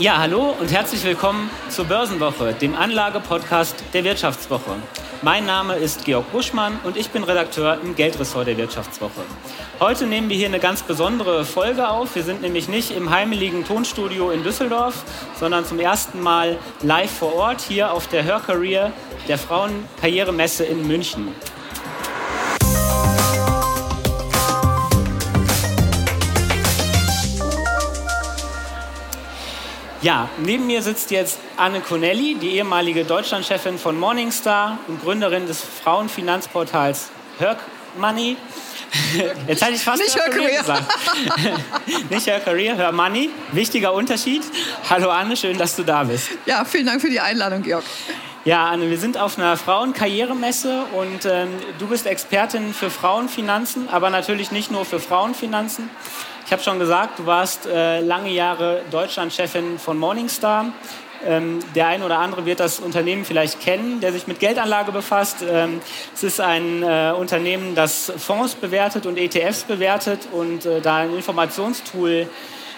Ja, hallo und herzlich willkommen zur Börsenwoche, dem Anlagepodcast der Wirtschaftswoche. Mein Name ist Georg Buschmann und ich bin Redakteur im Geldressort der Wirtschaftswoche. Heute nehmen wir hier eine ganz besondere Folge auf. Wir sind nämlich nicht im heimeligen Tonstudio in Düsseldorf, sondern zum ersten Mal live vor Ort hier auf der Her Career der Frauenkarrieremesse in München. Ja, neben mir sitzt jetzt Anne Connelly, die ehemalige Deutschlandchefin von Morningstar und Gründerin des Frauenfinanzportals Herc Money. Jetzt hatte ich fast Nicht Her Career gesagt. Nicht Her Career, Her Money. Wichtiger Unterschied. Hallo Anne, schön, dass du da bist. Ja, vielen Dank für die Einladung, Georg. Ja, Anne, wir sind auf einer Frauenkarrieremesse und ähm, du bist Expertin für Frauenfinanzen, aber natürlich nicht nur für Frauenfinanzen. Ich habe schon gesagt, du warst äh, lange Jahre Deutschlandchefin von Morningstar. Ähm, der ein oder andere wird das Unternehmen vielleicht kennen, der sich mit Geldanlage befasst. Ähm, es ist ein äh, Unternehmen, das Fonds bewertet und ETFs bewertet und äh, da ein Informationstool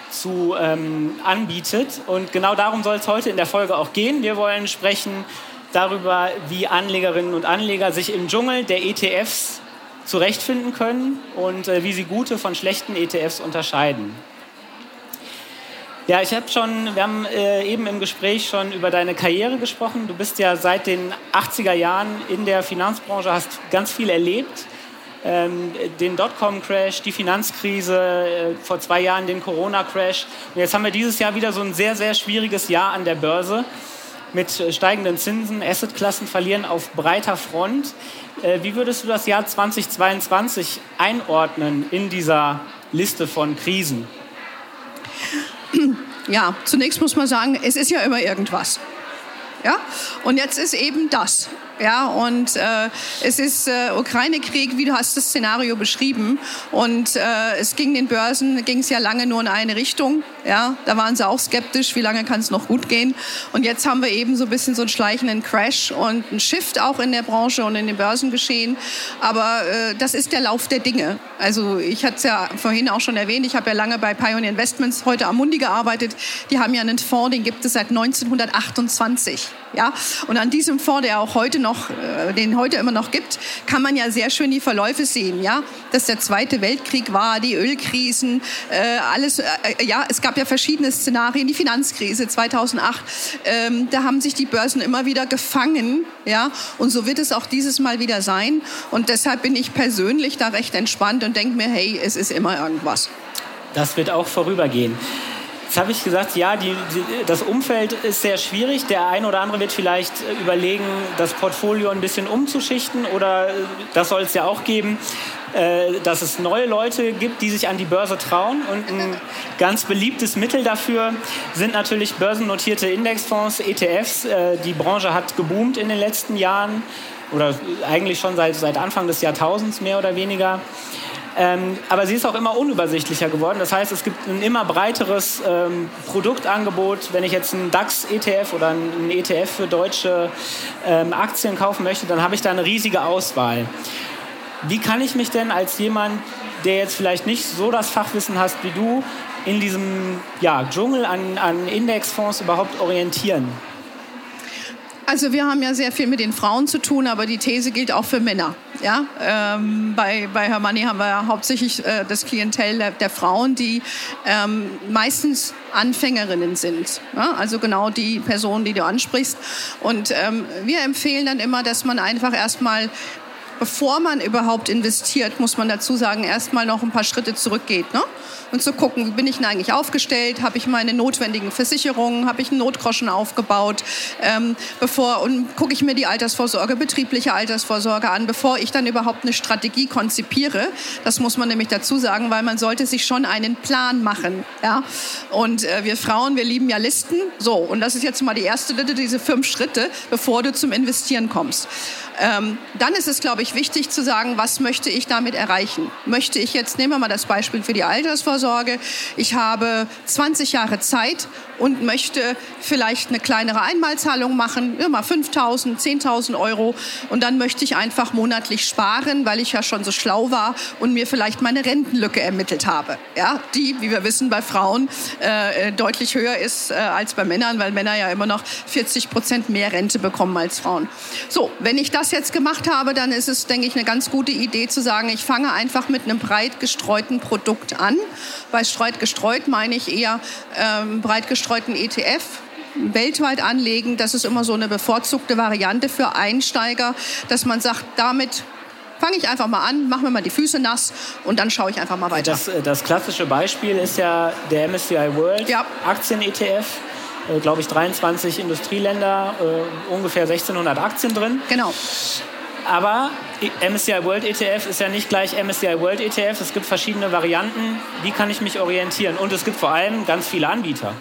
zu ähm, anbietet. Und genau darum soll es heute in der Folge auch gehen. Wir wollen sprechen darüber, wie Anlegerinnen und Anleger sich im Dschungel der ETFs zurechtfinden können und äh, wie sie gute von schlechten ETFs unterscheiden. Ja, ich habe schon, wir haben äh, eben im Gespräch schon über deine Karriere gesprochen. Du bist ja seit den 80er Jahren in der Finanzbranche, hast ganz viel erlebt. Ähm, den Dotcom-Crash, die Finanzkrise, äh, vor zwei Jahren den Corona-Crash. Und jetzt haben wir dieses Jahr wieder so ein sehr, sehr schwieriges Jahr an der Börse mit äh, steigenden Zinsen. Assetklassen verlieren auf breiter Front. Äh, wie würdest du das Jahr 2022 einordnen in dieser Liste von Krisen? Ja, zunächst muss man sagen, es ist ja immer irgendwas. Ja? Und jetzt ist eben das. Ja, und äh, es ist äh, Ukraine-Krieg, wie du hast das Szenario beschrieben. Und äh, es ging den Börsen, ging es ja lange nur in eine Richtung. Ja, da waren sie auch skeptisch, wie lange kann es noch gut gehen. Und jetzt haben wir eben so ein bisschen so einen schleichenden Crash und einen Shift auch in der Branche und in den Börsen geschehen. Aber äh, das ist der Lauf der Dinge. Also ich hatte es ja vorhin auch schon erwähnt, ich habe ja lange bei Pioneer Investments, heute Amundi gearbeitet. Die haben ja einen Fonds, den gibt es seit 1928. Ja, und an diesem Fonds, der auch heute noch, äh, den heute immer noch gibt, kann man ja sehr schön die Verläufe sehen. Ja, dass der Zweite Weltkrieg war, die Ölkrisen, äh, alles. Äh, ja, es gab ja verschiedene Szenarien, die Finanzkrise 2008. Ähm, da haben sich die Börsen immer wieder gefangen. Ja, und so wird es auch dieses Mal wieder sein. Und deshalb bin ich persönlich da recht entspannt und denke mir, hey, es ist immer irgendwas. Das wird auch vorübergehen. Jetzt habe ich gesagt, ja, die, die, das Umfeld ist sehr schwierig. Der eine oder andere wird vielleicht überlegen, das Portfolio ein bisschen umzuschichten oder äh, das soll es ja auch geben, äh, dass es neue Leute gibt, die sich an die Börse trauen. Und ein ganz beliebtes Mittel dafür sind natürlich börsennotierte Indexfonds, ETFs. Äh, die Branche hat geboomt in den letzten Jahren oder eigentlich schon seit, seit Anfang des Jahrtausends mehr oder weniger. Ähm, aber sie ist auch immer unübersichtlicher geworden. Das heißt, es gibt ein immer breiteres ähm, Produktangebot. Wenn ich jetzt einen DAX-ETF oder einen ETF für deutsche ähm, Aktien kaufen möchte, dann habe ich da eine riesige Auswahl. Wie kann ich mich denn als jemand, der jetzt vielleicht nicht so das Fachwissen hast wie du, in diesem ja, Dschungel an, an Indexfonds überhaupt orientieren? Also wir haben ja sehr viel mit den Frauen zu tun, aber die These gilt auch für Männer. Ja? Ähm, bei, bei Hermanni haben wir ja hauptsächlich äh, das Klientel der, der Frauen, die ähm, meistens Anfängerinnen sind. Ja? Also genau die Personen, die du ansprichst. Und ähm, wir empfehlen dann immer, dass man einfach erstmal bevor man überhaupt investiert, muss man dazu sagen, erstmal noch ein paar Schritte zurückgeht. Ne? Und zu gucken, wie bin ich denn eigentlich aufgestellt? Habe ich meine notwendigen Versicherungen? Habe ich einen Notgroschen aufgebaut? Ähm, bevor, und gucke ich mir die Altersvorsorge, betriebliche Altersvorsorge an, bevor ich dann überhaupt eine Strategie konzipiere. Das muss man nämlich dazu sagen, weil man sollte sich schon einen Plan machen. Ja? Und äh, wir Frauen, wir lieben ja Listen. So, und das ist jetzt mal die erste Liste, diese fünf Schritte, bevor du zum Investieren kommst. Ähm, dann ist es, glaube ich, wichtig zu sagen, was möchte ich damit erreichen? Möchte ich jetzt, nehmen wir mal das Beispiel für die Altersvorsorge, ich habe 20 Jahre Zeit und möchte vielleicht eine kleinere Einmalzahlung machen, immer 5.000, 10.000 Euro und dann möchte ich einfach monatlich sparen, weil ich ja schon so schlau war und mir vielleicht meine Rentenlücke ermittelt habe. Ja, die, wie wir wissen, bei Frauen äh, deutlich höher ist äh, als bei Männern, weil Männer ja immer noch 40 Prozent mehr Rente bekommen als Frauen. So, wenn ich das jetzt gemacht habe, dann ist es, denke ich, eine ganz gute Idee zu sagen, ich fange einfach mit einem breit gestreuten Produkt an. Bei streit gestreut meine ich eher ähm, breit gestreuten ETF weltweit anlegen. Das ist immer so eine bevorzugte Variante für Einsteiger, dass man sagt, damit fange ich einfach mal an, mache mir mal die Füße nass und dann schaue ich einfach mal weiter. Das, das klassische Beispiel ist ja der MSCI World ja. Aktien-ETF. Äh, Glaube ich, 23 Industrieländer, äh, ungefähr 1600 Aktien drin. Genau. Aber MSCI World ETF ist ja nicht gleich MSCI World ETF. Es gibt verschiedene Varianten. Wie kann ich mich orientieren? Und es gibt vor allem ganz viele Anbieter.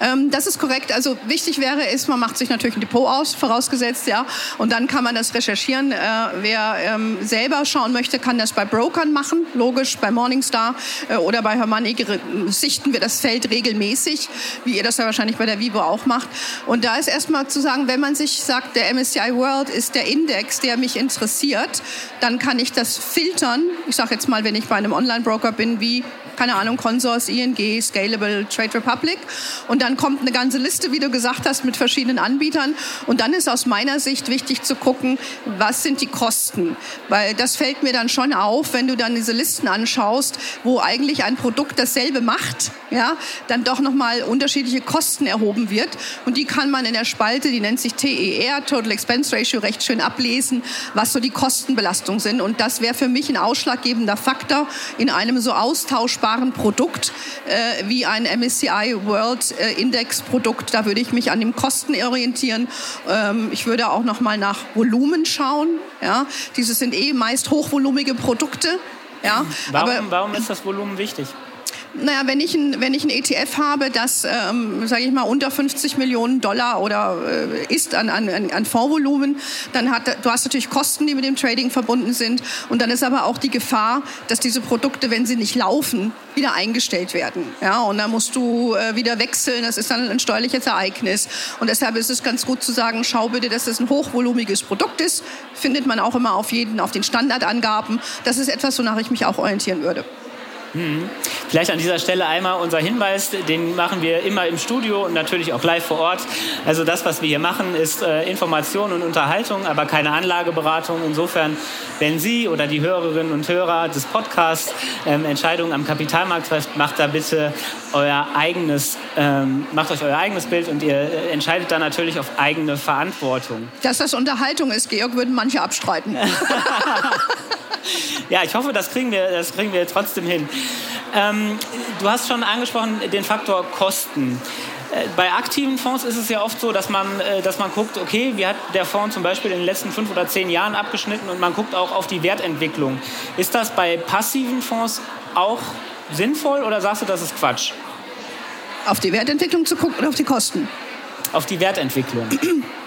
Ähm, das ist korrekt. Also wichtig wäre ist, man macht sich natürlich ein Depot aus, vorausgesetzt, ja. Und dann kann man das recherchieren. Äh, wer ähm, selber schauen möchte, kann das bei Brokern machen, logisch, bei Morningstar äh, oder bei Hermann sichten wir das Feld regelmäßig, wie ihr das ja wahrscheinlich bei der Vivo auch macht. Und da ist erstmal zu sagen, wenn man sich sagt, der MSCI World ist der Index, der mich interessiert, dann kann ich das filtern. Ich sage jetzt mal, wenn ich bei einem Online-Broker bin, wie keine Ahnung, Consors, ING, Scalable, Trade Republic. Und dann kommt eine ganze Liste, wie du gesagt hast, mit verschiedenen Anbietern. Und dann ist aus meiner Sicht wichtig zu gucken, was sind die Kosten? Weil das fällt mir dann schon auf, wenn du dann diese Listen anschaust, wo eigentlich ein Produkt dasselbe macht, ja, dann doch nochmal unterschiedliche Kosten erhoben wird. Und die kann man in der Spalte, die nennt sich TER, Total Expense Ratio, recht schön ablesen, was so die Kostenbelastungen sind. Und das wäre für mich ein ausschlaggebender Faktor in einem so austauschbaren vergleichbaren Produkt äh, wie ein MSCI World äh, Index Produkt. Da würde ich mich an den Kosten orientieren. Ähm, ich würde auch noch mal nach Volumen schauen. Ja, diese sind eh meist hochvolumige Produkte. Ja, warum, aber, warum ist das Volumen wichtig? Naja, wenn ich ein, wenn ich ein ETF habe, das, ähm, sage ich mal, unter 50 Millionen Dollar oder äh, ist an, an, an Fondsvolumen, dann hat, du hast natürlich Kosten, die mit dem Trading verbunden sind. Und dann ist aber auch die Gefahr, dass diese Produkte, wenn sie nicht laufen, wieder eingestellt werden. Ja, und dann musst du äh, wieder wechseln. Das ist dann ein steuerliches Ereignis. Und deshalb ist es ganz gut zu sagen, schau bitte, dass es ein hochvolumiges Produkt ist. Findet man auch immer auf jeden, auf den Standardangaben. Das ist etwas, wonach ich mich auch orientieren würde. Mhm. Vielleicht an dieser Stelle einmal unser Hinweis, den machen wir immer im Studio und natürlich auch live vor Ort. Also das, was wir hier machen, ist äh, Information und Unterhaltung, aber keine Anlageberatung. Insofern, wenn Sie oder die Hörerinnen und Hörer des Podcasts ähm, Entscheidungen am Kapitalmarkt treffen, macht da bitte euer eigenes, ähm, macht euch euer eigenes Bild und ihr äh, entscheidet dann natürlich auf eigene Verantwortung. Dass das Unterhaltung ist, Georg, würden manche abstreiten. ja, ich hoffe, das kriegen wir, das kriegen wir trotzdem hin. Ähm, du hast schon angesprochen den Faktor Kosten. Äh, bei aktiven Fonds ist es ja oft so, dass man, äh, dass man guckt, okay, wie hat der Fonds zum Beispiel in den letzten fünf oder zehn Jahren abgeschnitten und man guckt auch auf die Wertentwicklung. Ist das bei passiven Fonds auch sinnvoll oder sagst du, das ist Quatsch? Auf die Wertentwicklung zu gucken oder auf die Kosten? Auf die Wertentwicklung.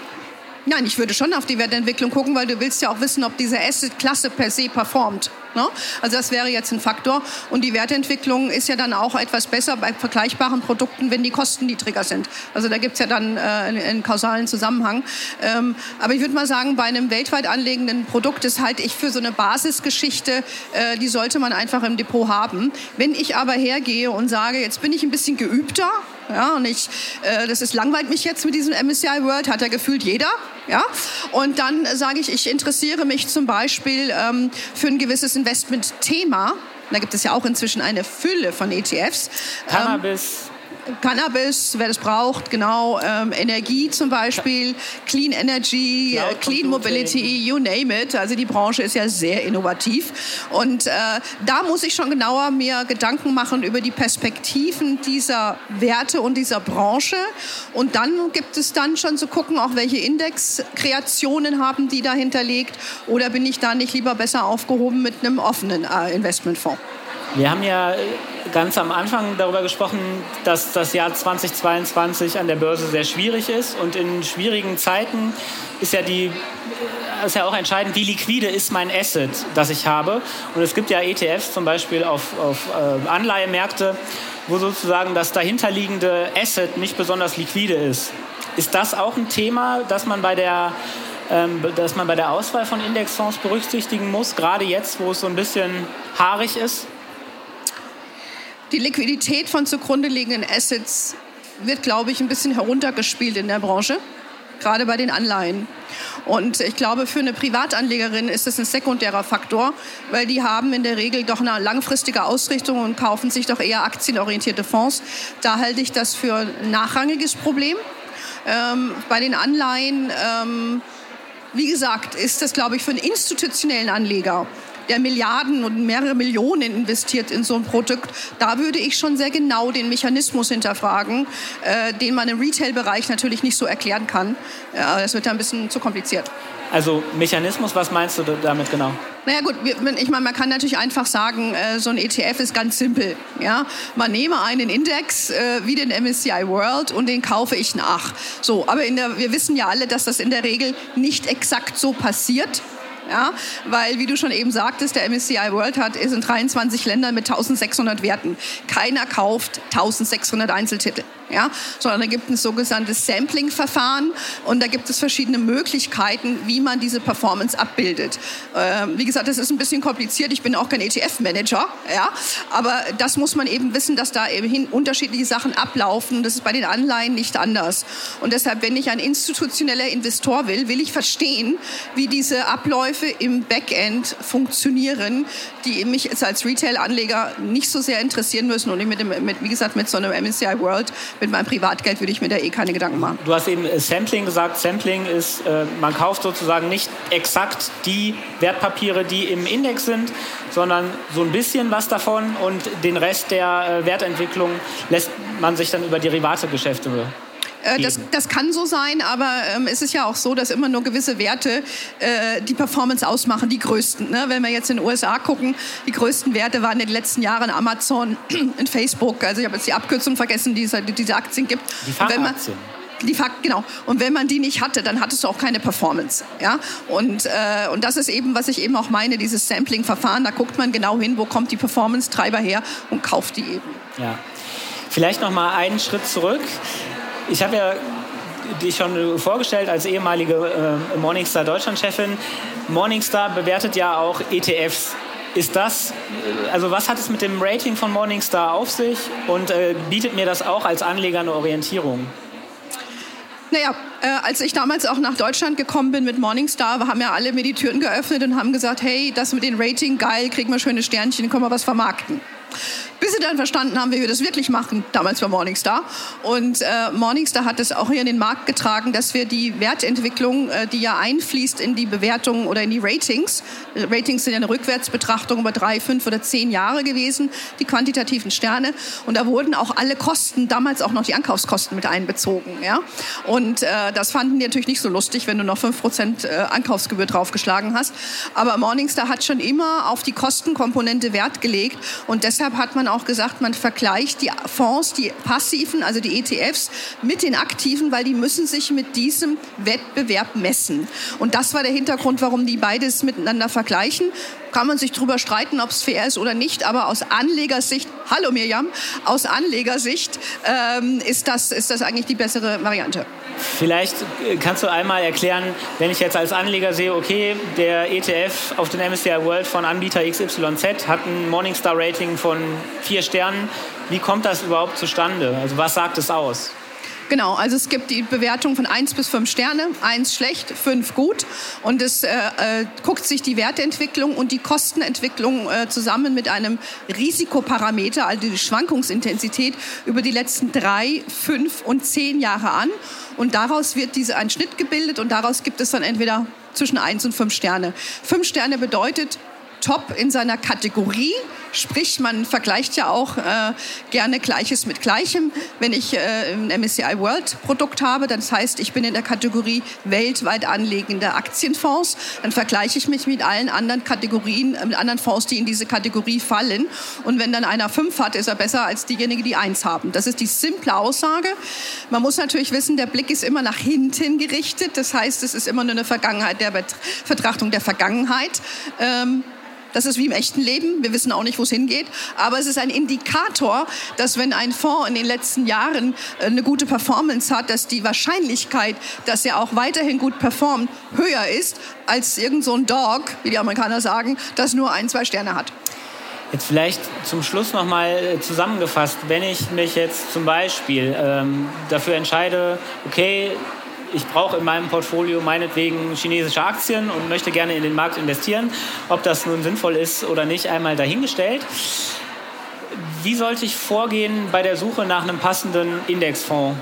Nein, ich würde schon auf die Wertentwicklung gucken, weil du willst ja auch wissen, ob diese Asset-Klasse per se performt. Ne? Also das wäre jetzt ein Faktor. Und die Wertentwicklung ist ja dann auch etwas besser bei vergleichbaren Produkten, wenn die Kosten niedriger sind. Also da gibt es ja dann äh, einen, einen, kausalen Zusammenhang. Ähm, aber ich würde mal sagen, bei einem weltweit anlegenden Produkt ist halt ich für so eine Basisgeschichte, äh, die sollte man einfach im Depot haben. Wenn ich aber hergehe und sage, jetzt bin ich ein bisschen geübter, ja, und ich, äh, das ist langweilt mich jetzt mit diesem MSCI World, hat ja gefühlt jeder. Ja? Und dann sage ich, ich interessiere mich zum Beispiel ähm, für ein gewisses Investmentthema. Da gibt es ja auch inzwischen eine Fülle von ETFs. Cannabis. Ähm, Cannabis, wer das braucht, genau, ähm, Energie zum Beispiel, Clean Energy, äh, Clean Mobility, you name it. Also die Branche ist ja sehr innovativ. Und äh, da muss ich schon genauer mir Gedanken machen über die Perspektiven dieser Werte und dieser Branche. Und dann gibt es dann schon zu gucken, auch welche Indexkreationen haben die dahinter liegt. Oder bin ich da nicht lieber besser aufgehoben mit einem offenen äh, Investmentfonds? Wir haben ja ganz am Anfang darüber gesprochen, dass das Jahr 2022 an der Börse sehr schwierig ist und in schwierigen Zeiten ist ja die ist ja auch entscheidend, wie liquide ist mein Asset, das ich habe. Und es gibt ja ETFs zum Beispiel auf, auf äh, Anleihemärkte, wo sozusagen das dahinterliegende Asset nicht besonders liquide ist. Ist das auch ein Thema, das man bei der ähm, dass man bei der Auswahl von Indexfonds berücksichtigen muss, gerade jetzt, wo es so ein bisschen haarig ist? Die Liquidität von zugrunde liegenden Assets wird, glaube ich, ein bisschen heruntergespielt in der Branche, gerade bei den Anleihen. Und ich glaube, für eine Privatanlegerin ist das ein sekundärer Faktor, weil die haben in der Regel doch eine langfristige Ausrichtung und kaufen sich doch eher aktienorientierte Fonds. Da halte ich das für ein nachrangiges Problem. Ähm, bei den Anleihen, ähm, wie gesagt, ist das, glaube ich, für einen institutionellen Anleger der Milliarden und mehrere Millionen investiert in so ein Produkt, da würde ich schon sehr genau den Mechanismus hinterfragen, äh, den man im Retail-Bereich natürlich nicht so erklären kann. Äh, das wird ja ein bisschen zu kompliziert. Also Mechanismus, was meinst du damit genau? Naja gut, ich meine, man kann natürlich einfach sagen, äh, so ein ETF ist ganz simpel. Ja? Man nehme einen Index äh, wie den MSCI World und den kaufe ich nach. So, aber der, wir wissen ja alle, dass das in der Regel nicht exakt so passiert. Ja, weil, wie du schon eben sagtest, der MSCI World hat, ist in 23 Ländern mit 1600 Werten. Keiner kauft 1600 Einzeltitel ja, sondern da gibt es ein sogenanntes Sampling-Verfahren und da gibt es verschiedene Möglichkeiten, wie man diese Performance abbildet. Ähm, wie gesagt, das ist ein bisschen kompliziert. Ich bin auch kein ETF-Manager, ja, aber das muss man eben wissen, dass da eben unterschiedliche Sachen ablaufen. Das ist bei den Anleihen nicht anders. Und deshalb, wenn ich ein institutioneller Investor will, will ich verstehen, wie diese Abläufe im Backend funktionieren, die mich jetzt als Retail-Anleger nicht so sehr interessieren müssen und ich mit, dem, mit, wie gesagt, mit so einem MSCI World mit meinem Privatgeld würde ich mir da eh keine Gedanken machen. Du hast eben äh, Sampling gesagt. Sampling ist, äh, man kauft sozusagen nicht exakt die Wertpapiere, die im Index sind, sondern so ein bisschen was davon und den Rest der äh, Wertentwicklung lässt man sich dann über Derivate-Geschäfte das, das, kann so sein, aber ähm, es ist ja auch so, dass immer nur gewisse Werte äh, die Performance ausmachen, die größten. Ne? Wenn wir jetzt in den USA gucken, die größten Werte waren in den letzten Jahren Amazon und Facebook. Also ich habe jetzt die Abkürzung vergessen, die es diese Aktien gibt. Die Fachaktien. Die Fakt, genau. Und wenn man die nicht hatte, dann hattest du auch keine Performance. Ja? Und, äh, und das ist eben, was ich eben auch meine, dieses Sampling-Verfahren. Da guckt man genau hin, wo kommt die Performance-Treiber her und kauft die eben. Ja. Vielleicht noch mal einen Schritt zurück. Ich habe ja dich schon vorgestellt als ehemalige äh, Morningstar Deutschland-Chefin. Morningstar bewertet ja auch ETFs. Ist das, äh, also was hat es mit dem Rating von Morningstar auf sich und äh, bietet mir das auch als Anleger eine Orientierung? Naja, äh, als ich damals auch nach Deutschland gekommen bin mit Morningstar, haben ja alle mir die Türen geöffnet und haben gesagt, hey, das mit den Rating, geil, kriegen wir schöne Sternchen, können wir was vermarkten. Bis sie dann verstanden haben, wie wir das wirklich machen, damals bei Morningstar. Und äh, Morningstar hat es auch hier in den Markt getragen, dass wir die Wertentwicklung, äh, die ja einfließt in die Bewertungen oder in die Ratings, Ratings sind ja eine Rückwärtsbetrachtung über drei, fünf oder zehn Jahre gewesen, die quantitativen Sterne. Und da wurden auch alle Kosten, damals auch noch die Ankaufskosten mit einbezogen. Ja? Und äh, das fanden die natürlich nicht so lustig, wenn du noch fünf Prozent äh, Ankaufsgebühr draufgeschlagen hast. Aber Morningstar hat schon immer auf die Kostenkomponente Wert gelegt und deshalb hat man auch gesagt, man vergleicht die Fonds, die passiven, also die ETFs, mit den aktiven, weil die müssen sich mit diesem Wettbewerb messen. Und das war der Hintergrund, warum die beides miteinander vergleichen kann man sich darüber streiten, ob es fair ist oder nicht, aber aus Anlegersicht, hallo Mirjam, aus Anlegersicht ähm, ist, das, ist das eigentlich die bessere Variante. Vielleicht kannst du einmal erklären, wenn ich jetzt als Anleger sehe, okay, der ETF auf den MSCI World von Anbieter XYZ hat ein Morningstar-Rating von vier Sternen. Wie kommt das überhaupt zustande? Also was sagt es aus? Genau, also es gibt die Bewertung von 1 bis 5 Sterne, 1 schlecht, 5 gut. Und es äh, äh, guckt sich die Wertentwicklung und die Kostenentwicklung äh, zusammen mit einem Risikoparameter, also die Schwankungsintensität, über die letzten 3, 5 und 10 Jahre an. Und daraus wird diese ein Schnitt gebildet und daraus gibt es dann entweder zwischen 1 und 5 Sterne. 5 Sterne bedeutet top in seiner Kategorie. Sprich, man vergleicht ja auch äh, gerne Gleiches mit Gleichem. Wenn ich äh, ein MSCI World Produkt habe, das heißt, ich bin in der Kategorie weltweit anlegende Aktienfonds, dann vergleiche ich mich mit allen anderen Kategorien, äh, mit anderen Fonds, die in diese Kategorie fallen. Und wenn dann einer fünf hat, ist er besser als diejenigen, die eins haben. Das ist die simple Aussage. Man muss natürlich wissen, der Blick ist immer nach hinten gerichtet. Das heißt, es ist immer nur eine Vergangenheit der Betrachtung der Vergangenheit. Ähm, das ist wie im echten Leben. Wir wissen auch nicht, wo es hingeht. Aber es ist ein Indikator, dass wenn ein Fonds in den letzten Jahren äh, eine gute Performance hat, dass die Wahrscheinlichkeit, dass er auch weiterhin gut performt, höher ist als irgend so ein Dog, wie die Amerikaner sagen, das nur ein, zwei Sterne hat. Jetzt vielleicht zum Schluss nochmal äh, zusammengefasst, wenn ich mich jetzt zum Beispiel ähm, dafür entscheide, okay, ich brauche in meinem Portfolio meinetwegen chinesische Aktien und möchte gerne in den Markt investieren. Ob das nun sinnvoll ist oder nicht, einmal dahingestellt. Wie sollte ich vorgehen bei der Suche nach einem passenden Indexfonds?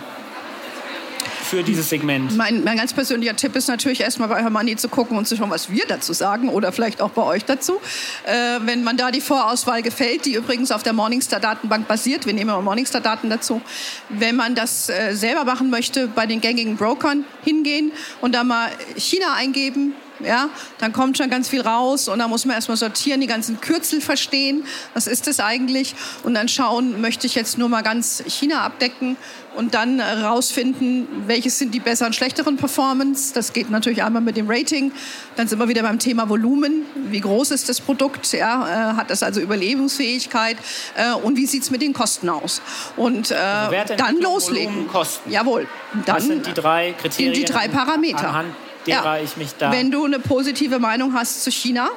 Für dieses Segment? Mein, mein ganz persönlicher Tipp ist natürlich erstmal bei Hermanni zu gucken und zu schauen, was wir dazu sagen oder vielleicht auch bei euch dazu. Äh, wenn man da die Vorauswahl gefällt, die übrigens auf der Morningstar-Datenbank basiert, wir nehmen immer Morningstar-Daten dazu, wenn man das äh, selber machen möchte, bei den gängigen Brokern hingehen und da mal China eingeben, ja, dann kommt schon ganz viel raus und dann muss man erstmal sortieren, die ganzen Kürzel verstehen, was ist das eigentlich und dann schauen, möchte ich jetzt nur mal ganz China abdecken und dann rausfinden, welches sind die besseren, schlechteren Performance. Das geht natürlich einmal mit dem Rating. Dann sind wir wieder beim Thema Volumen. Wie groß ist das Produkt? Ja, äh, hat das also Überlebensfähigkeit? Äh, und wie sieht es mit den Kosten aus? Und äh, also dann loslegen. Volumen, Kosten. Jawohl. Dann Was sind die drei Kriterien? Die drei Parameter. Anhand derer ja. ich mich da. Wenn du eine positive Meinung hast zu China,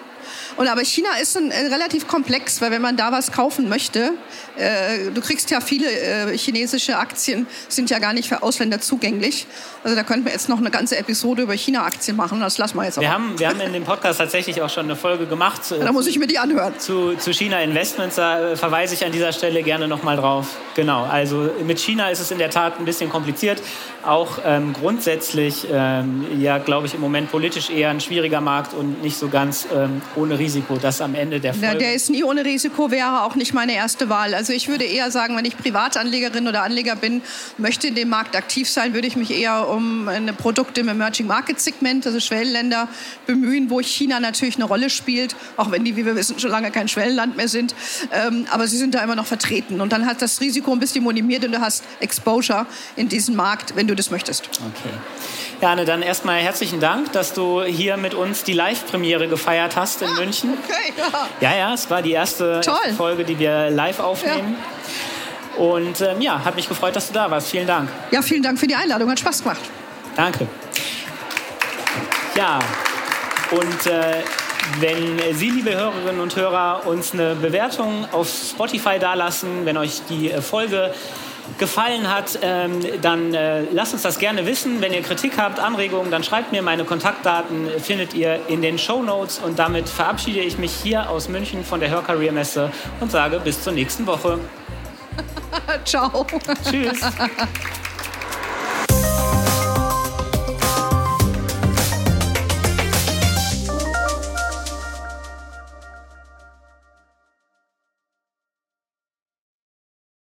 und aber China ist ein, äh, relativ komplex, weil wenn man da was kaufen möchte, äh, du kriegst ja viele äh, chinesische Aktien, sind ja gar nicht für Ausländer zugänglich. Also da könnten wir jetzt noch eine ganze Episode über China-Aktien machen. Das lassen wir jetzt auch. Wir haben, wir haben in dem Podcast tatsächlich auch schon eine Folge gemacht. Äh, da muss ich mir die anhören. Zu, zu China Investments, da äh, verweise ich an dieser Stelle gerne nochmal drauf. Genau, also mit China ist es in der Tat ein bisschen kompliziert. Auch ähm, grundsätzlich, ähm, ja, glaube ich, im Moment politisch eher ein schwieriger Markt und nicht so ganz ähm, ohne Risiko. Das am Ende der Folge. Der ist nie ohne Risiko, wäre auch nicht meine erste Wahl. Also ich würde eher sagen, wenn ich Privatanlegerin oder Anleger bin, möchte in dem Markt aktiv sein, würde ich mich eher um eine Produkte im Emerging Market Segment, also Schwellenländer, bemühen, wo China natürlich eine Rolle spielt, auch wenn die, wie wir wissen, schon lange kein Schwellenland mehr sind. Ähm, aber sie sind da immer noch vertreten. Und dann hat das Risiko ein bisschen minimiert und du hast Exposure in diesen Markt, wenn du das möchtest. Okay. Ja, Anne, dann erstmal herzlichen Dank, dass du hier mit uns die Live-Premiere gefeiert hast in ah, München. Okay, ja. Ja, ja, es war die erste Toll. Folge, die wir live aufnehmen. Ja. Und ähm, ja, hat mich gefreut, dass du da warst. Vielen Dank. Ja, vielen Dank für die Einladung. Hat Spaß gemacht. Danke. Ja, und äh, wenn Sie, liebe Hörerinnen und Hörer, uns eine Bewertung auf Spotify dalassen, wenn euch die äh, Folge gefallen hat, ähm, dann äh, lasst uns das gerne wissen. Wenn ihr Kritik habt, Anregungen, dann schreibt mir. Meine Kontaktdaten findet ihr in den Show Notes. Und damit verabschiede ich mich hier aus München von der Hörcareer Messe und sage bis zur nächsten Woche. Ciao. Tschüss.